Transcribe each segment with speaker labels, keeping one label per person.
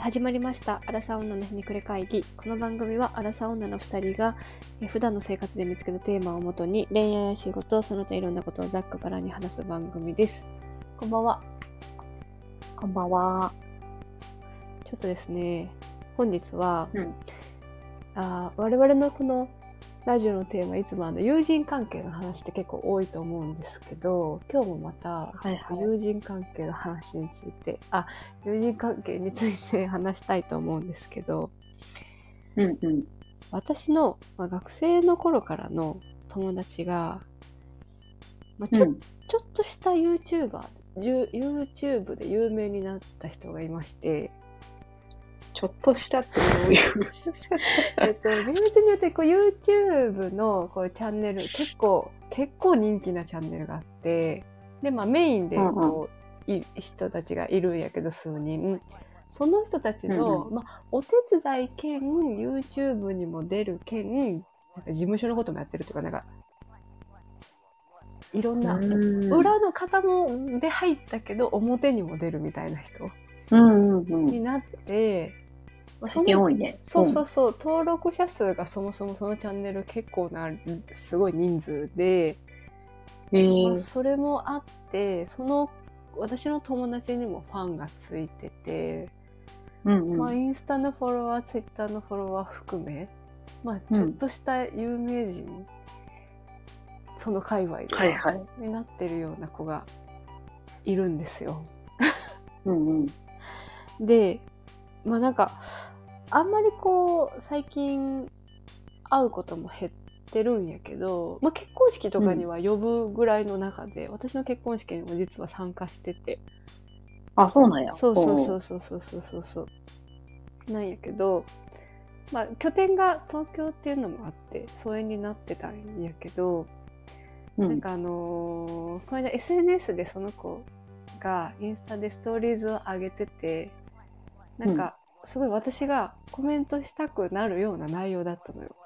Speaker 1: 始まりました。アラサー女のひねくれ会議。この番組はアラサー女の2人がえー普段の生活で見つけたテーマをもとに恋愛や仕事、その他いろんなことをざっくばらんに話す番組です。こんばんは。
Speaker 2: こんばんは。
Speaker 1: ちょっとですね、本日は、
Speaker 2: うん
Speaker 1: あー我々のこのラジオのテーマいつもあの友人関係の話って結構多いと思うんですけど今日もまた
Speaker 2: はいはい。
Speaker 1: 友人関係の話についてあ友人関係について話したいと思うんですけど
Speaker 2: うんうん。
Speaker 1: 私の、まあ、学生の頃からの友達が、まあ、ちょ,、
Speaker 2: うん
Speaker 1: ちょっとした YouTuber ユ YouTube で有名になった人がいまして、
Speaker 2: ちょっとしたってどういう？
Speaker 1: えっと、厳密に言うとこう YouTube のこうチャンネル結構結構人気なチャンネルがあってで、まあ、メインでこう、い人たちがいるんやけど数人その人たちの、
Speaker 2: うん
Speaker 1: まあ、お手伝い兼 YouTube にも出る兼事務所のこともやってるというかなんかいろんな、
Speaker 2: うん
Speaker 1: 裏の方もで入ったけど表にも出るみたいな人
Speaker 2: うんうんうん。
Speaker 1: になって、
Speaker 2: 最近多いね。
Speaker 1: そうそうそう、登録者数がそもそもそのチャンネル結構な、すごい人数で、
Speaker 2: うん。え
Speaker 1: まあ、
Speaker 2: ー、
Speaker 1: それもあって、その、私の友達にもファンがついてて、
Speaker 2: うん
Speaker 1: まあ、
Speaker 2: うん。
Speaker 1: インスタのフォロワー、ツイッターのフォロワー含め、まあ、ちょっとした有名人、その界隈で
Speaker 2: はいはい。
Speaker 1: になってるような子がいるんですよ。
Speaker 2: うんうん。
Speaker 1: で、まあなんか、あんまりこう、最近会うことも減ってるんやけど、まあ、結婚式とかには呼ぶぐらいの中で、うん、私の結婚式にも実は参加してて。
Speaker 2: あ、そうなんや。
Speaker 1: そうそうそうそうそうそうそう。なんやけど、まあ、拠点が東京っていうのもあって疎遠になってたんやけど、なんかあのー、この間 SNS でその子がインスタでストーリーズを上げててなんかすごい私がコメントしたくなるような内容だったのよ。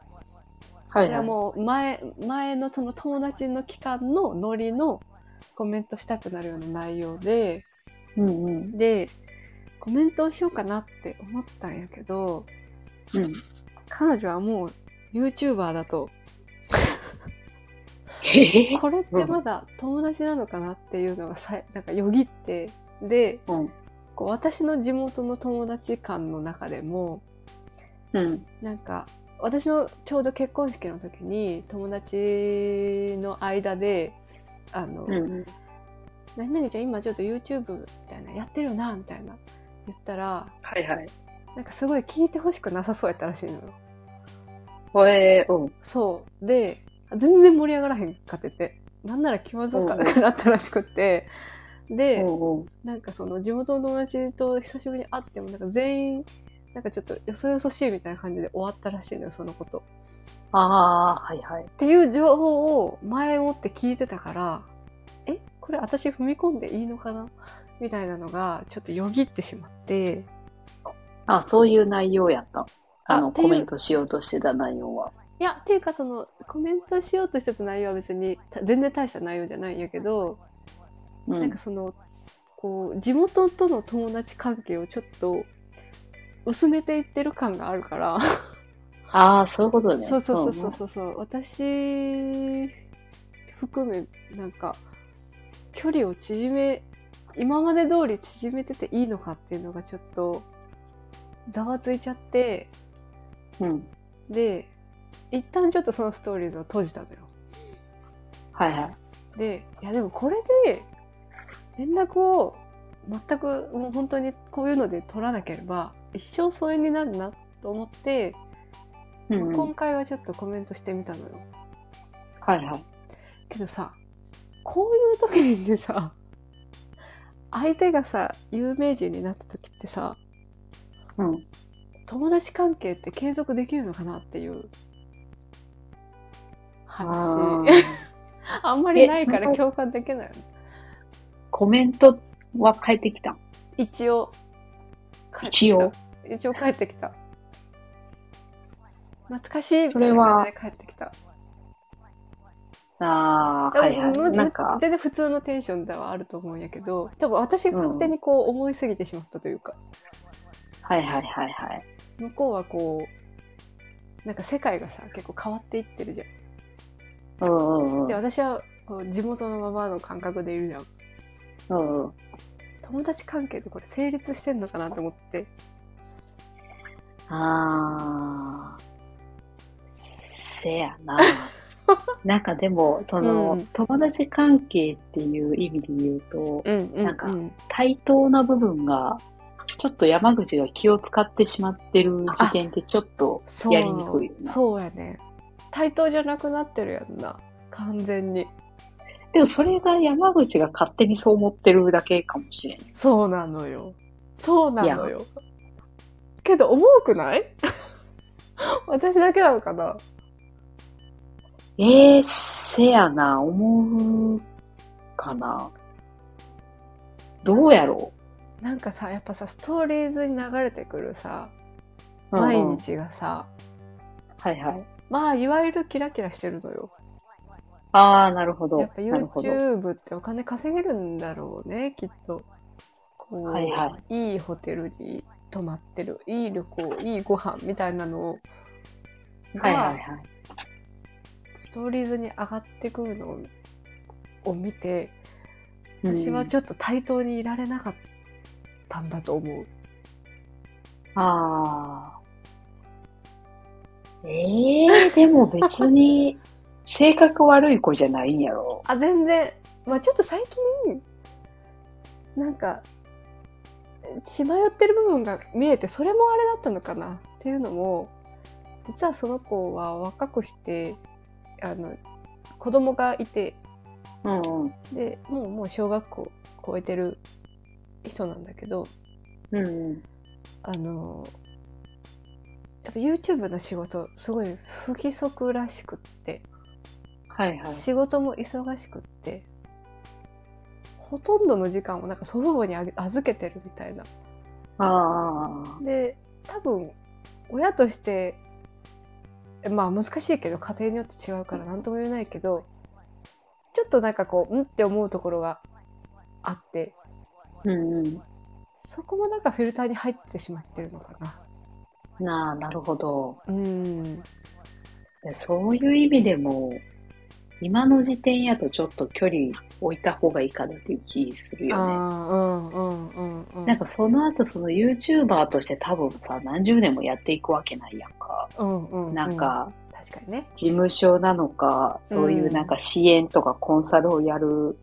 Speaker 1: は
Speaker 2: はいはい。
Speaker 1: もう前前のその友達の期間のノリのコメントしたくなるような内容で
Speaker 2: うんうん。
Speaker 1: でコメントをしようかなって思ったんやけど
Speaker 2: うん。
Speaker 1: 彼女はもう YouTuber だと。これってまだ友達なのかなっていうのがさいなんかよぎってで
Speaker 2: うん。
Speaker 1: こう私の地元の友達間の中でも
Speaker 2: うん。
Speaker 1: なんか私のちょうど結婚式の時に友達の間で「あの
Speaker 2: うん。
Speaker 1: 何々ちゃん今ちょっと YouTube みたいなやってるな」みたいな言ったら
Speaker 2: はいはい。
Speaker 1: なんかすごい聞いてほしくなさそうやったらしいのよ。
Speaker 2: えー、うん。
Speaker 1: そうで全然盛り上がらへんかっててなんなら気まずかなったらしくってで、
Speaker 2: うんうん。
Speaker 1: なんかその地元の友達と久しぶりに会ってもなんか全員なんかちょっとよそよそしいみたいな感じで終わったらしいのよそのこと。
Speaker 2: ああ、はいはい。
Speaker 1: っていう情報を前もって聞いてたからえこれ私踏み込んでいいのかな？みたいなのがちょっとよぎってしまって
Speaker 2: あ、そういう内容やった。あの、コメントしようとしてた内容は。
Speaker 1: いやっていうかそのコメントしようとしてた内容は別にた全然大した内容じゃないんやけど、
Speaker 2: うん
Speaker 1: なんか。そのこう地元との友達関係をちょっと薄めていってる感があるから。
Speaker 2: ああ、そういうことね。
Speaker 1: そうそうそうそうそうそう私含めなんか距離を縮め今まで通り縮めてていいのかっていうのがちょっとざわついちゃって
Speaker 2: うん。うん。
Speaker 1: で一旦ちょっとそのストーリーズを閉じたのよ
Speaker 2: はいはい。
Speaker 1: でいやでもこれで連絡を全くもう本当にこういうので取らなければ一生疎遠になるなと思って、
Speaker 2: うん、うん。
Speaker 1: 今回はちょっとコメントしてみたのよ
Speaker 2: はいはい。
Speaker 1: けどさこういう時にさ相手がさ有名人になった時ってさ
Speaker 2: うん。
Speaker 1: 友達関係って継続できるのかなっていう
Speaker 2: あ
Speaker 1: 話
Speaker 2: ー
Speaker 1: あんまりないから共感できないよね
Speaker 2: コメントは返ってきた。
Speaker 1: 一応
Speaker 2: 一応？
Speaker 1: 一応帰ってきた懐かしいみたいで帰ってきた
Speaker 2: ああ、はいはい。
Speaker 1: でも
Speaker 2: なんか、
Speaker 1: 全然普通のテンションではあると思うんやけど多分私が勝手にこう思いすぎてしまったというか、
Speaker 2: はいはいはいはい。
Speaker 1: 向こうはこう、なんか世界がさ、結構変わっていってるじゃん。
Speaker 2: うんうんうん。
Speaker 1: で、私はこう地元のままの感覚でいるじゃん。
Speaker 2: うんうん。
Speaker 1: 友達関係ってこれ成立してんのかなと思って。
Speaker 2: あー。せやな。なんかでも、その、
Speaker 1: うん
Speaker 2: 友達関係っていう意味で言うと、
Speaker 1: うんうん、
Speaker 2: なんか対等な部分が、ちょっと山口が気を使ってしまってる時点ってちょっとやりにくいよな。
Speaker 1: そうやね。対等じゃなくなってるやんな。完全に。
Speaker 2: でもそれが山口が勝手にそう思ってるだけかもしれん。
Speaker 1: そうなのよ。そうなのよ。けど、重くない？私だけなのかな？
Speaker 2: ええー、せやな、思うかな。どうやろ
Speaker 1: なんかさ、やっぱさ、ストーリーズに流れてくるさ、
Speaker 2: う、
Speaker 1: 毎
Speaker 2: うんうん
Speaker 1: 日がさ、
Speaker 2: はいはい。
Speaker 1: まあ、いわゆるキラキラしてるのよ。
Speaker 2: ああ、なるほど。
Speaker 1: やっぱ。YouTube ってお金稼げるんだろうね、きっと。こう、
Speaker 2: はいはい
Speaker 1: いホテルに泊まってる、いい旅行、いいご飯みたいなのが、
Speaker 2: はいはいはい。
Speaker 1: ストーリーズに上がってくるのをを見て、
Speaker 2: うん
Speaker 1: 私はちょっと対等にいられなかったんだと思う。
Speaker 2: ああ。ええー、でも別に、性格悪い子じゃないんやろ。
Speaker 1: あ、全然。まあちょっと最近、なんか、血迷ってる部分が見えて、それもあれだったのかなっていうのも、実はその子は若くして、あの、子供がいて、
Speaker 2: うんうん。
Speaker 1: で、もう、もう小学校超えてる人なんだけど、
Speaker 2: うんうん。
Speaker 1: あの、やっぱ YouTube の仕事、すごい不規則らしくって、
Speaker 2: はいはい。
Speaker 1: 仕事も忙しくって、ほとんどの時間をなんか祖父母に預けてるみたいな。
Speaker 2: ああ。
Speaker 1: で、多分、親として、まあ難しいけど、家庭によって違うから何とも言えないけど、ちょっとなんかこう、んって思うところがあって、
Speaker 2: うんうん。
Speaker 1: そこもなんかフィルターに入ってしまってるのかな。
Speaker 2: なあ、なるほど。
Speaker 1: うん。
Speaker 2: でそういう意味でも、今の時点やとちょっと距離置いた方がいいかなっていう気する
Speaker 1: あ
Speaker 2: よね。
Speaker 1: あ、うんうんうんうん。
Speaker 2: なんかその後その YouTuber として多分さ、何十年もやっていくわけないやんか。
Speaker 1: うんうんうん、
Speaker 2: なんか、
Speaker 1: 確かにね。
Speaker 2: 事務所なのか、そういうなんか支援とかコンサルをやる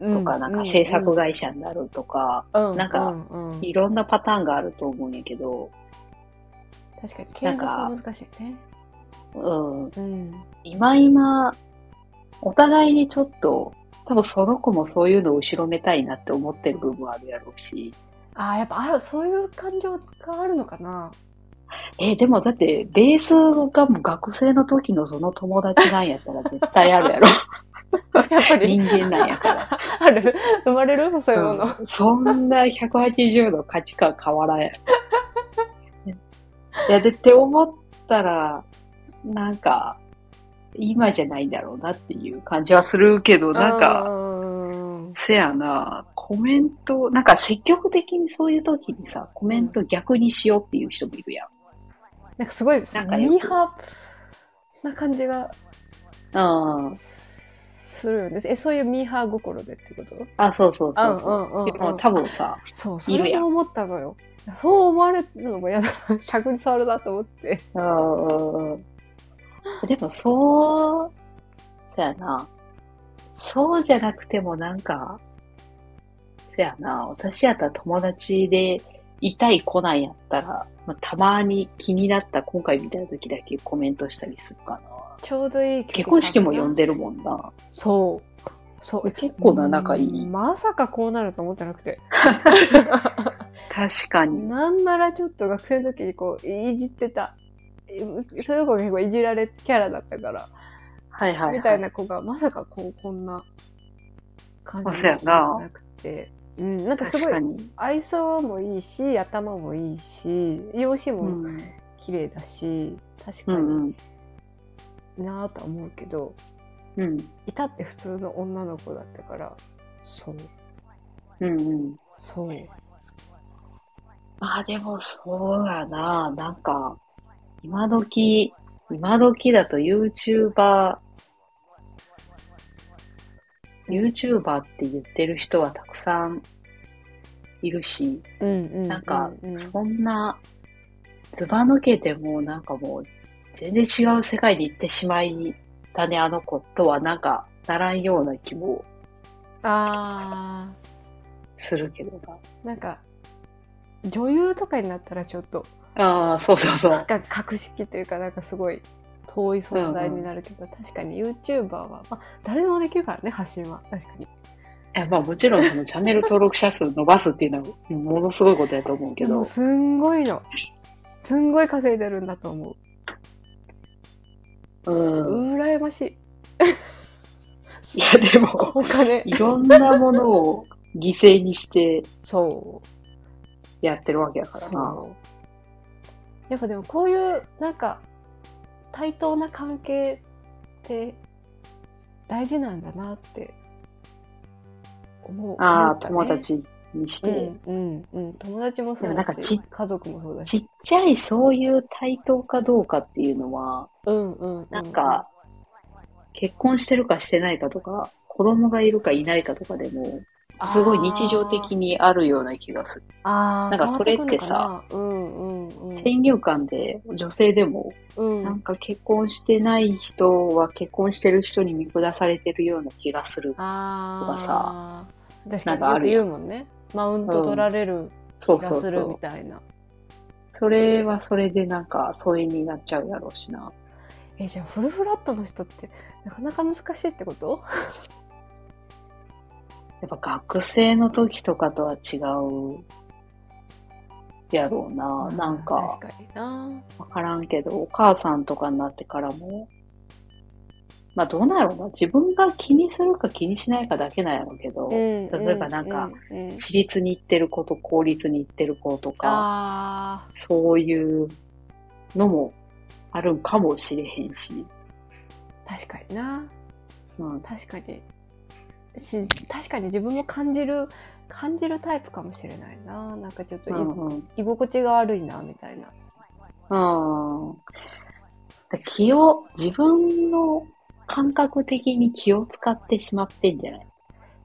Speaker 2: とか、なんか制作会社になるとか、
Speaker 1: うん
Speaker 2: なんか
Speaker 1: うんうん
Speaker 2: いろんなパターンがあると思うんやけど、
Speaker 1: 確かに継続は難しいね。
Speaker 2: うん、
Speaker 1: うん。
Speaker 2: 今今、お互いにちょっと、多分その子もそういうのを後ろめたいなって思ってる部分あるやろうし。
Speaker 1: ああ、やっぱある、そういう感情があるのかな。
Speaker 2: えでもだって、ベースがもう学生の時のその友達なんやったら絶対あるやろ。
Speaker 1: やっぱり？
Speaker 2: 人間なんやから。
Speaker 1: ある？生まれる？そういうもの。
Speaker 2: うんそんな180度価値観変わらんやろ。いや、でって思ったら、なんか、今じゃないんだろうなっていう感じはするけど、なんか、
Speaker 1: うん
Speaker 2: せやな、コメント、なんか積極的にそういう時にさ、コメント逆にしようっていう人もいるやん。
Speaker 1: なんかすごい、ミ
Speaker 2: なんかよく
Speaker 1: ーハーな感じが
Speaker 2: うん。
Speaker 1: するよね。え、そういうミーハー心でってこと？
Speaker 2: あ、そうそうそうそう。
Speaker 1: うんうんうんうん
Speaker 2: でも多分さ、
Speaker 1: そう、それも思ったのよ。そう思われるのも嫌だな。しゃくり触るなと思って。
Speaker 2: うんうんうん。でもそう、そやな。そうじゃなくてもなんか、そやな。私やったら友達でいたい来ないやったら、まあ、たまに気になった今回みたいな時だけコメントしたりするかな。
Speaker 1: ちょうどいい
Speaker 2: 結婚式も呼ん
Speaker 1: で。
Speaker 2: でるもんな。
Speaker 1: そう。そう。
Speaker 2: 結構な仲いい。
Speaker 1: うんまさかこうなると思ってなくて。
Speaker 2: 確かに。
Speaker 1: なんならちょっと学生の時にこう、いじってた。そういう子が結構いじられキャラだったから、
Speaker 2: はいはい、はい。
Speaker 1: みたいな子がまさかこう、こんな感じ
Speaker 2: あそうやな
Speaker 1: なくて。うん、なんかすごい。愛想もいいし、頭もいいし、容姿も
Speaker 2: うん。
Speaker 1: 綺麗だし、確か
Speaker 2: うんうん。
Speaker 1: になぁとは思うけど、
Speaker 2: うん。
Speaker 1: いたって普通の女の子だったから、そう、
Speaker 2: うんうん。
Speaker 1: そう。
Speaker 2: まあでもそうやな。なんか、今時、今時だと YouTuber、YouTuber って言ってる人はたくさんいるし、
Speaker 1: うんうん。
Speaker 2: なんかそんな、ずば抜けてもなんかもう、全然違う世界に行ってしまいたね、あの子とはなんか、ならんような気も
Speaker 1: あ
Speaker 2: するけどな。
Speaker 1: ー、なんか、女優とかになったらちょっと、
Speaker 2: ああ、そうそうそう。
Speaker 1: が格式というか、なんかすごい遠い存在になるけど、確かに YouTuber は、まあ、誰でもできるからね、発信は。確かに。
Speaker 2: いや、まあもちろんそのチャンネル登録者数伸ばすっていうのはものすごいことやと思うけど。
Speaker 1: すんごいの。すんごい稼いでるんだと思
Speaker 2: う
Speaker 1: う。
Speaker 2: ん。
Speaker 1: 羨ましい。
Speaker 2: いや、でも、
Speaker 1: お金。
Speaker 2: いろんなものを犠牲にして
Speaker 1: そう。
Speaker 2: やってるわけやからな。
Speaker 1: そう。やっぱでもこういう、なんか、対等な関係って大事なんだなって思う。
Speaker 2: ああ、友。達にして。
Speaker 1: うんうんうん。友達もそう
Speaker 2: でもなんか
Speaker 1: だし
Speaker 2: ち、
Speaker 1: 家族もそうだ
Speaker 2: ちっ
Speaker 1: し。
Speaker 2: ちゃいそういう対等かどうかっていうのは、
Speaker 1: うんうんうん。
Speaker 2: なんか、結婚してるかしてないかとか、子供がいるかいないかとかでも、すごい日常的にあるような気がする。なんかそれってさ
Speaker 1: うんうんうん。
Speaker 2: 先入観で女性でも、
Speaker 1: うん
Speaker 2: なんか結婚してない人は結婚してる人に見下されてるような気がする。
Speaker 1: あ
Speaker 2: とかさなんかあるやん
Speaker 1: 言うもんね。マウント取られる
Speaker 2: そう
Speaker 1: 気がする。みたいな。
Speaker 2: それはそれでなんか疎遠になっちゃうやろうしな。
Speaker 1: え、じゃあフルフラットの人ってなかなか難しいってこと？
Speaker 2: やっぱ学生の時とかとは違うやろうな。なんか、
Speaker 1: 確かにな。
Speaker 2: わからんけど、お母さんとかになってからも、まあどうなんやろうな。自分が気にするか気にしないかだけなんやろうけど、
Speaker 1: 例
Speaker 2: 例えばなんか、
Speaker 1: うんうん
Speaker 2: 私立に行ってる子と公立に行ってる子とか、
Speaker 1: あ
Speaker 2: そういうのもあるんかもしれへんし。
Speaker 1: ー確かにな。
Speaker 2: うん、
Speaker 1: 確かに。し確かに自分も感じる、感じるタイプかもしれないな。なんかちょっとい、
Speaker 2: うんうん
Speaker 1: 居心地が悪いな、みたいな。
Speaker 2: うん。だ気を、自分の感覚的に気を使ってしまってんじゃない？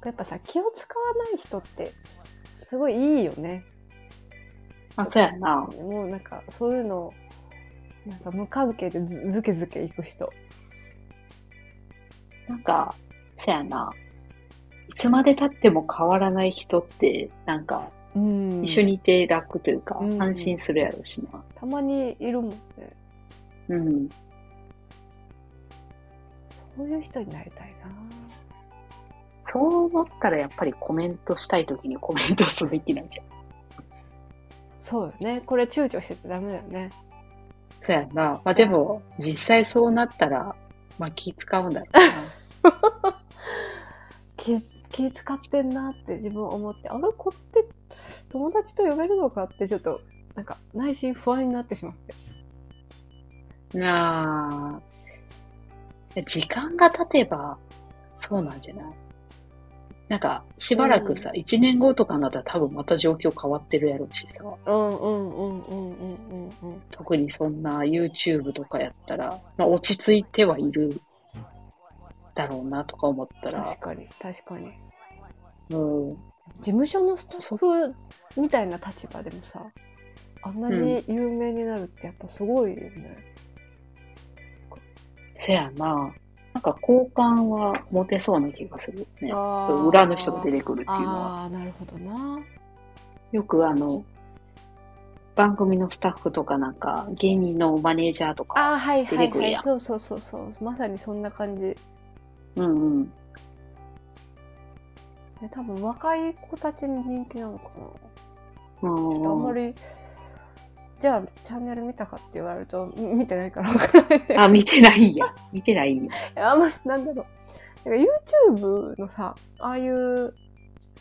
Speaker 1: やっぱさ、気を使わない人って、すごいいいよね。
Speaker 2: あ、そうやな。
Speaker 1: もうなんか、そういうの、なんか無関係でずずけずけいく人。
Speaker 2: なんか、そうやな。いつまで経っても変わらない人って、なんか、
Speaker 1: うん
Speaker 2: 一緒にいて楽というか、
Speaker 1: うん
Speaker 2: 安心するやろうしな。
Speaker 1: たまにいるもんね。
Speaker 2: うん。
Speaker 1: そういう人になりたいな。
Speaker 2: そう思ったらやっぱりコメントしたいときにコメントすべきなんじゃん。
Speaker 1: そうよね。これ躊躇しててダメだよね。
Speaker 2: そうやな。まあでも、実際そうなったら、まあ気使うんだろうな。
Speaker 1: 気 気使ってんなって自分思って、あれこって友達と呼べるのかってちょっと、なんか内心不安になってしまって。
Speaker 2: なあ。時間が経てば、そうなんじゃない？なんか、しばらくさ、一、年後とかになったら多分また状況変わってるやろうしさ。
Speaker 1: うんうんうんうんうんうんうん。
Speaker 2: 特にそんな YouTube とかやったら、まあ落ち着いてはいるだろうなとか思ったら
Speaker 1: 確、かに、確かに。
Speaker 2: うん、
Speaker 1: 事務所のスタッフみたいな立場でもさ、あんなに有名になるってやっぱすごいよね。
Speaker 2: せやな。なんか好感は持てそうな気がするね。そう、裏の人が出てくるっていうのは。
Speaker 1: ああ、なるほどな。
Speaker 2: よくあの、番組のスタッフとかなんか、芸人のマネージャーとか、
Speaker 1: ああ、はいはいはい。
Speaker 2: 出てくるやん
Speaker 1: そうそうそうそう。まさにそんな感じ。
Speaker 2: うんうん。
Speaker 1: で多分若い子たちに人気なのかな。
Speaker 2: うん
Speaker 1: あんまり、じゃあチャンネル見たかって言われると、み見てないからわからないね。
Speaker 2: あ、見てないんや。見てないんや。
Speaker 1: あんまり、なんだろう。なんか YouTube のさ、ああいう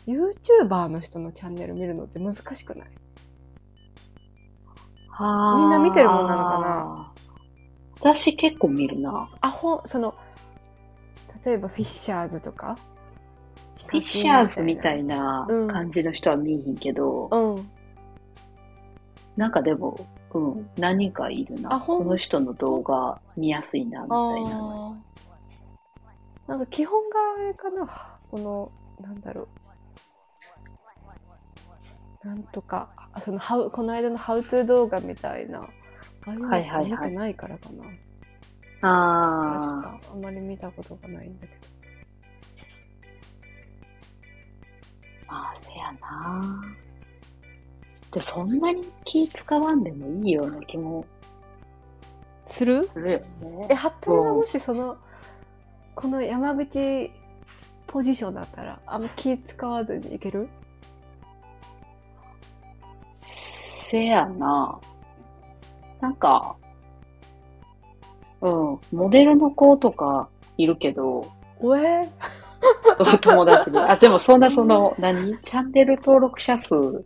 Speaker 1: YouTuber の人のチャンネル見るのって難しくない？みんな見てるもんなのか
Speaker 2: な？私結構見るな。
Speaker 1: あ、ほん、その、例えばフィッシャーズとか？
Speaker 2: フィッシャーズみたいな
Speaker 1: うん。
Speaker 2: 感じの人は見えへんけど、
Speaker 1: うん。
Speaker 2: なんかでも、うん、何人かいるな。この人の動画見やすいな、みたいな。
Speaker 1: なんか基本があれかな。このなんだろう。なんとかあそのハウこの間のハウトゥー動画みたいな。ああいうのしか見てないからかな、
Speaker 2: あ
Speaker 1: ちょっとあんまり見たことがないんだけど
Speaker 2: あ、まあ、せやな。でそんなに気使わんでもいいような気も
Speaker 1: する？
Speaker 2: するよ
Speaker 1: え
Speaker 2: ね。
Speaker 1: 服部がもしそのこの山口ポジションだったらあんま気使わずにいける？
Speaker 2: せやな。なんか、うん、モデルの子とかいるけど、
Speaker 1: おえ？
Speaker 2: 友達で。あ、でもそんなその、何？チャンネル登録者数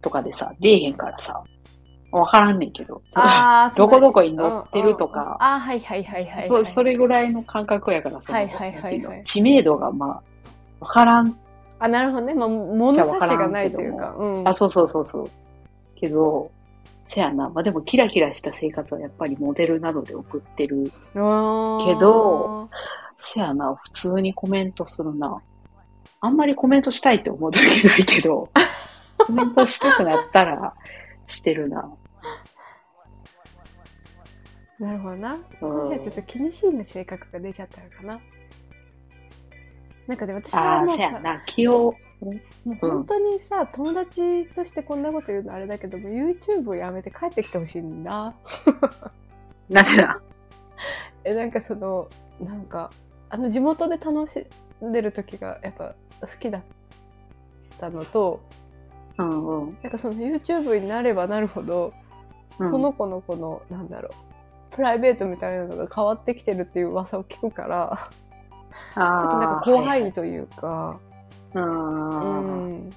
Speaker 2: とかでさ、出えへんからさ、わからんねんけど。
Speaker 1: あー
Speaker 2: どこどこに載ってるとか。
Speaker 1: うんうん。うんあーはいはいはいはい、
Speaker 2: そそれぐらいの感覚やからさ、
Speaker 1: はいはいはいはい。
Speaker 2: 知名度がまあ、わからん。
Speaker 1: あなるほどね、まあ、物差しがないというか。うん。
Speaker 2: あ、そうそうそうそう。けど、せやな。まあでもキラキラした生活はやっぱりモデルなどで送ってる。けどせやな。普通にコメントするな。あんまりコメントしたいって思う時ないけど、コメントしたくなったらしてるな。
Speaker 1: なるほどな。
Speaker 2: う
Speaker 1: はちょっと気にしいな性格が出ちゃったのかな。なんかで私は
Speaker 2: ああ、
Speaker 1: もうさ、
Speaker 2: せやな。気を、
Speaker 1: もう本当にさ、友達としてこんなこと言うのあれだけども、YouTube をやめて帰ってきてほしいんだ。
Speaker 2: なぜだ？
Speaker 1: え、なんかその、なんか、あの地元で楽しんでる時がやっぱ好きだったのと、
Speaker 2: うんうん。
Speaker 1: なんかその YouTube になればなるほど、
Speaker 2: うん
Speaker 1: その子のこの、なんだろう、プライベートみたいなのが変わってきてるっていう噂を聞くから、
Speaker 2: ちょっ
Speaker 1: となんか怖いというか、
Speaker 2: う。
Speaker 1: うんん。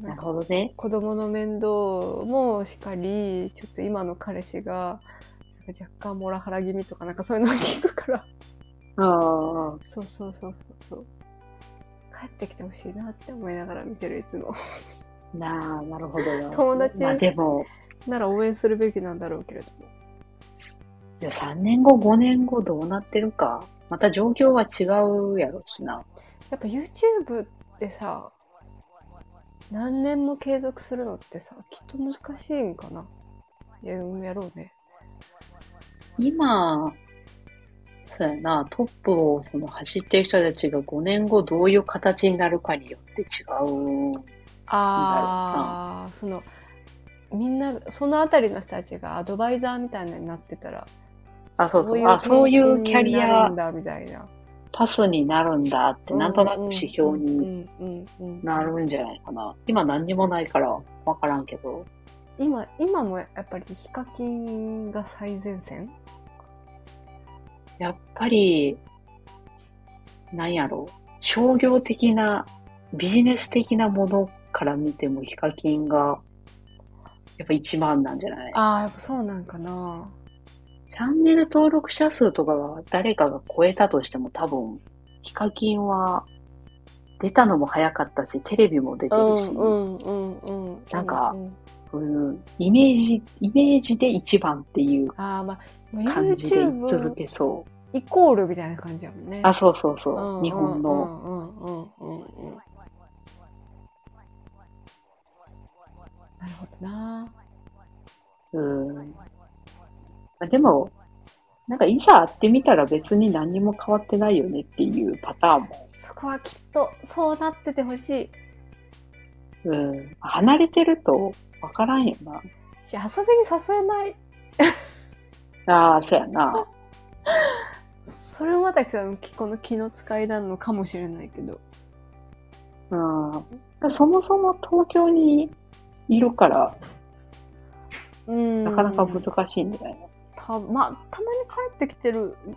Speaker 2: なるほどね。
Speaker 1: 子供の面倒もしかり、ちょっと今の彼氏が、なんか若干モラハラ気味とかなんかそういうのを聞くから、
Speaker 2: うんうん。
Speaker 1: そうそうそうそう。帰ってきてほしいなって思いながら見てるいつも。
Speaker 2: なあ、なるほどな。
Speaker 1: 友達
Speaker 2: まあでも、
Speaker 1: なら応援するべきなんだろうけれども。
Speaker 2: いや3年後、5年後どうなってるか。また状況は違うやろしな。
Speaker 1: やっぱ YouTube ってさ、何年も継続するのってさ、きっと難しいんかな。ややろうね。
Speaker 2: 今、そうやな、トップをその走ってる人たちが5年後どういう形になるかによって違う。
Speaker 1: ああ、その、みんな、そのあたりの人たちがアドバイザーみたいになってたら、
Speaker 2: あそうそうあそういうキャリア
Speaker 1: なるんだ、みたいな。
Speaker 2: パスになるんだって、なんとなく指標に
Speaker 1: に
Speaker 2: なるんじゃないかな。今何にもないからわからんけど。
Speaker 1: 今、今もやっぱりヒカキンが最前線？
Speaker 2: やっぱり、なんやろ商業的な、ビジネス的なものから見てもヒカキンが、やっぱ一番なんじゃない？
Speaker 1: ああ、やっぱそうなんかな。
Speaker 2: チャンネル登録者数とかが誰かが超えたとしても多分、ヒカキンは出たのも早かったし、テレビも出てるし。なんか
Speaker 1: う
Speaker 2: うんイメージ、イメージで一番っていう感じで続けそう。
Speaker 1: イコールみたいな感じやもんね。
Speaker 2: あ、そうそうそう。
Speaker 1: うん
Speaker 2: 日本の。
Speaker 1: うんうんうんうんうん。なるほどな。
Speaker 2: うん。あでも、なんかいざ会ってみたら別に何にも変わってないよねっていうパターンも。
Speaker 1: そこはきっとそうなっててほしい。
Speaker 2: うん。離れてるとわからんよな。
Speaker 1: し、遊びに誘えない。
Speaker 2: ああ、そうやな。
Speaker 1: それもまたさこの気の使いなのかもしれないけど。
Speaker 2: うん。そもそも東京にいるから、
Speaker 1: うん。
Speaker 2: なかなか難しいんじゃないの？
Speaker 1: たまあ、たまに帰ってきてるっ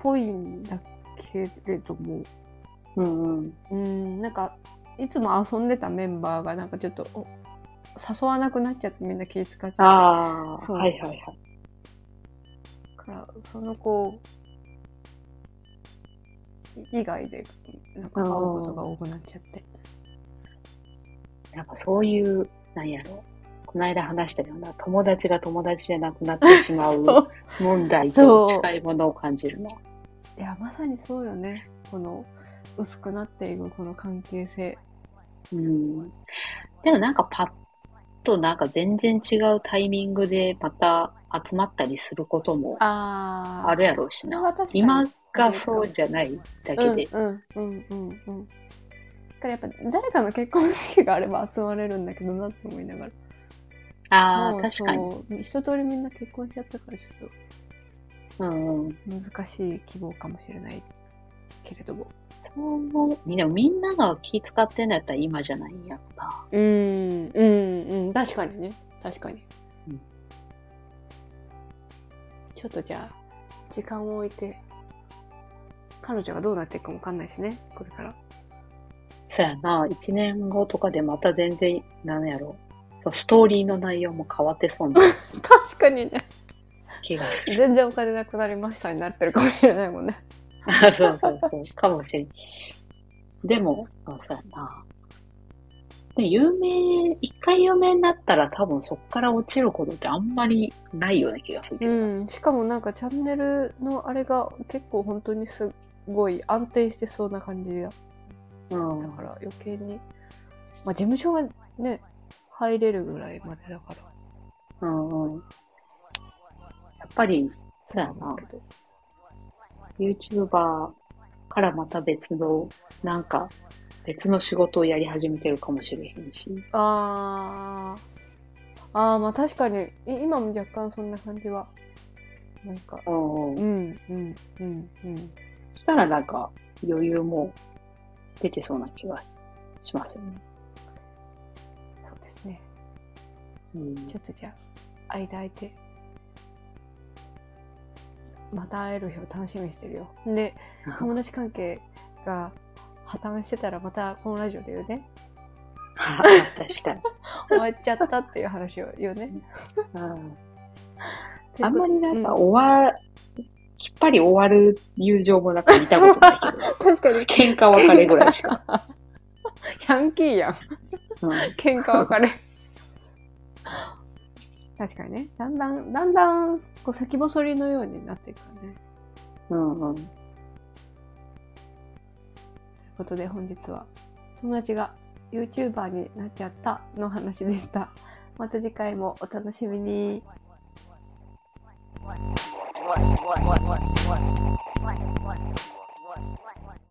Speaker 1: ぽいんだけれども、
Speaker 2: うんうん。
Speaker 1: うん、なんか、いつも遊んでたメンバーがなんかちょっと、お誘わなくなっちゃってみんな気使っちゃって。
Speaker 2: ああ、
Speaker 1: そう
Speaker 2: はいはいはい。
Speaker 1: から、その子以外で、なんか会うことが多くなっちゃって。
Speaker 2: なんかそういう、なんやろ。この間話したような友達が友達じゃなくなってしまう問題と近いものを感じるの。
Speaker 1: いや、まさにそうよね。この、薄くなっていくこの関係性。
Speaker 2: うん。でもなんかパッとなんか全然違うタイミングでまた集まったりすることも
Speaker 1: あ
Speaker 2: るやろうしな。今がそうじゃないだけで。
Speaker 1: うんうんうんうんうん。だからやっぱ誰かの結婚式があれば集まれるんだけどなって思いながら。
Speaker 2: ああ、確かに。
Speaker 1: 一通りみんな結婚しちゃったからちょっ
Speaker 2: うんうん。
Speaker 1: と難しい希望かもしれないけれども。
Speaker 2: そう思う。でもみんなが気使ってんのやったら今じゃないんやろな。
Speaker 1: うん、うん、うん。確かにね。確かに。
Speaker 2: うん
Speaker 1: ちょっとじゃあ、時間を置いて、彼女がどうなっていくかもわかんないしね、これから。
Speaker 2: そうやな。一年後とかでまた全然、なんやろそうストーリーの内容も変わってそうな
Speaker 1: 確かにね。
Speaker 2: 気がする。
Speaker 1: 全然お金なくなりましたになってるかもしれないもんね。
Speaker 2: あそうそうそう。かもしれん。でも、あそうやな。で有名、一回有名になったら多分そっから落ちることってあんまりないような気がする。
Speaker 1: うん。しかもなんかチャンネルのあれが結構本当にすごい安定してそうな感じだ
Speaker 2: うん。
Speaker 1: だから余計に。まあ事務所がね、入れるぐらいまでだから。
Speaker 2: うんうん。やっぱり、そうやな。YouTuber からまた別の、なんか、別の仕事をやり始めてるかもしれへんし。
Speaker 1: あー。あー、まあ確かに、い今も若干そんな感じは。なんか、
Speaker 2: うん
Speaker 1: う。ん、うん、うん、うん。
Speaker 2: したらなんか、余裕も出てそうな気がしますよね。
Speaker 1: う
Speaker 2: ん。
Speaker 1: ちょっとじゃあ、間空いて、また会える日を楽しみにしてるよ。で、友達関係が破綻してたらまたこのラジオで言うね。
Speaker 2: 確かに。
Speaker 1: 終わっちゃったっていう話を言うね。
Speaker 2: うんあんまりなんか終わ、きっぱり終わる友情もなんか見たことないけど、
Speaker 1: 確かに。
Speaker 2: 喧嘩別れぐらいしか。
Speaker 1: ヤンキーやん。
Speaker 2: うん
Speaker 1: 喧嘩別れ。確かにね。だんだん、だんだん、こう先細りのようになっていくからね。
Speaker 2: うんうん。
Speaker 1: ということで本日は友達が YouTuber になっちゃったの話でした。また次回もお楽しみに。